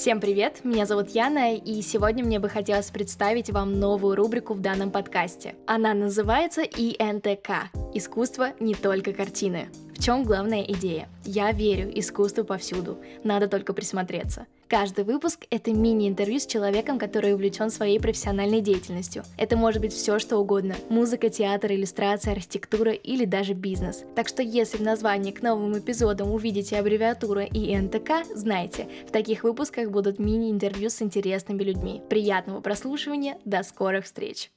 Всем привет, меня зовут Яна, и сегодня мне бы хотелось представить вам новую рубрику в данном подкасте. Она называется ИНТК – «Искусство не только картины». В чем главная идея? Я верю, искусство повсюду, надо только присмотреться. Каждый выпуск — это мини-интервью с человеком, который увлечен своей профессиональной деятельностью. Это может быть все, что угодно. Музыка, театр, иллюстрация, архитектура или даже бизнес. Так что если в названии к новым эпизодам увидите аббревиатуру ИНТК, знайте, в таких выпусках будут мини-интервью с интересными людьми. Приятного прослушивания, до скорых встреч!